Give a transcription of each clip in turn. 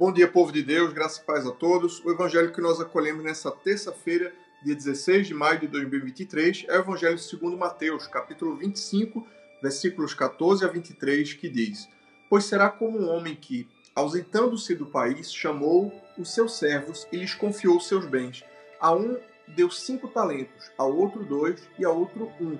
Bom dia, povo de Deus, graça e paz a todos. O evangelho que nós acolhemos nessa terça-feira, dia 16 de maio de 2023, é o evangelho segundo Mateus, capítulo 25, versículos 14 a 23, que diz: Pois será como um homem que, ausentando-se do país, chamou os seus servos e lhes confiou seus bens. A um deu cinco talentos, a outro dois e a outro um,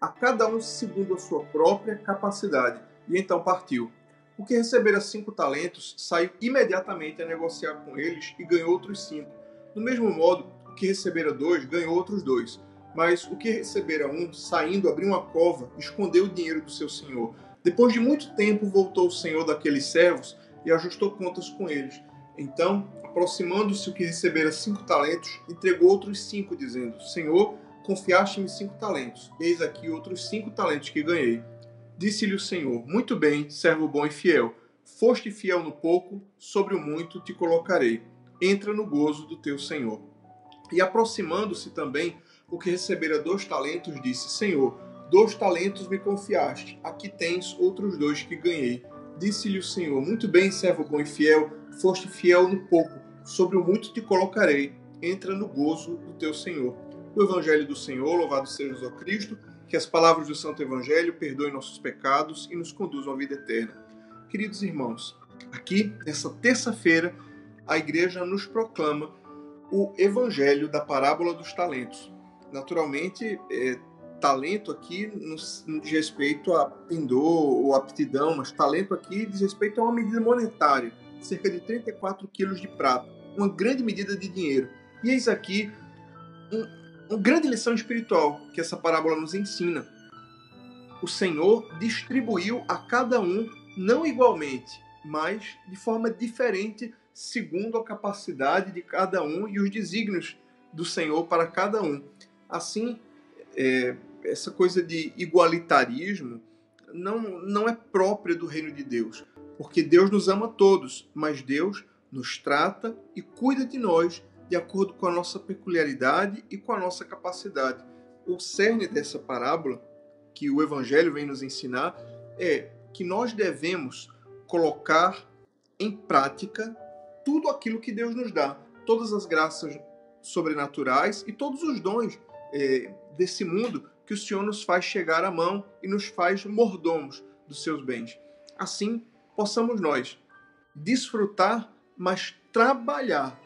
a cada um segundo a sua própria capacidade, e então partiu. O que recebera cinco talentos saiu imediatamente a negociar com eles e ganhou outros cinco. Do mesmo modo, o que recebera dois ganhou outros dois. Mas o que recebera um, saindo, abriu uma cova, escondeu o dinheiro do seu senhor. Depois de muito tempo, voltou o senhor daqueles servos e ajustou contas com eles. Então, aproximando-se o que recebera cinco talentos, entregou outros cinco, dizendo: Senhor, confiaste-me cinco talentos, eis aqui outros cinco talentos que ganhei. Disse-lhe o Senhor: Muito bem, servo bom e fiel. Foste fiel no pouco, sobre o muito te colocarei. Entra no gozo do teu Senhor. E aproximando-se também o que recebera dois talentos, disse: Senhor, dois talentos me confiaste. Aqui tens outros dois que ganhei. Disse-lhe o Senhor: Muito bem, servo bom e fiel. Foste fiel no pouco, sobre o muito te colocarei. Entra no gozo do teu Senhor. O Evangelho do Senhor, louvado seja o Cristo que as palavras do Santo Evangelho perdoem nossos pecados e nos conduzam à vida eterna. Queridos irmãos, aqui, nessa terça-feira, a igreja nos proclama o Evangelho da parábola dos talentos. Naturalmente, é, talento aqui não diz respeito a pendor ou aptidão, mas talento aqui diz respeito a uma medida monetária, cerca de 34 quilos de prata, uma grande medida de dinheiro. E eis aqui um, uma grande lição espiritual que essa parábola nos ensina. O Senhor distribuiu a cada um, não igualmente, mas de forma diferente, segundo a capacidade de cada um e os desígnios do Senhor para cada um. Assim, é, essa coisa de igualitarismo não, não é própria do reino de Deus, porque Deus nos ama todos, mas Deus nos trata e cuida de nós de acordo com a nossa peculiaridade e com a nossa capacidade. O cerne dessa parábola, que o Evangelho vem nos ensinar, é que nós devemos colocar em prática tudo aquilo que Deus nos dá, todas as graças sobrenaturais e todos os dons é, desse mundo que o Senhor nos faz chegar à mão e nos faz mordomos dos seus bens. Assim, possamos nós desfrutar, mas trabalhar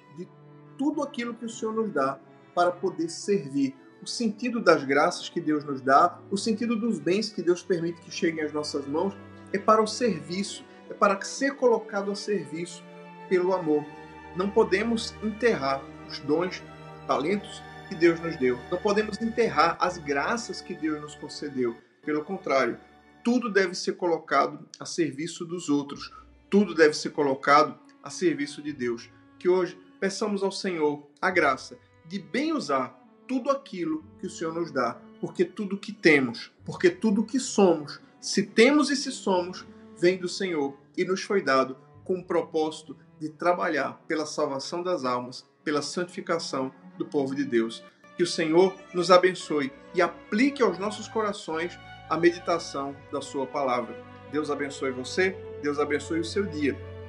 tudo aquilo que o Senhor nos dá para poder servir. O sentido das graças que Deus nos dá, o sentido dos bens que Deus permite que cheguem às nossas mãos, é para o serviço, é para ser colocado a serviço pelo amor. Não podemos enterrar os dons, talentos que Deus nos deu. Não podemos enterrar as graças que Deus nos concedeu. Pelo contrário, tudo deve ser colocado a serviço dos outros. Tudo deve ser colocado a serviço de Deus. Que hoje peçamos ao Senhor a graça de bem usar tudo aquilo que o Senhor nos dá, porque tudo que temos, porque tudo que somos, se temos e se somos, vem do Senhor e nos foi dado com o propósito de trabalhar pela salvação das almas, pela santificação do povo de Deus. Que o Senhor nos abençoe e aplique aos nossos corações a meditação da Sua palavra. Deus abençoe você, Deus abençoe o seu dia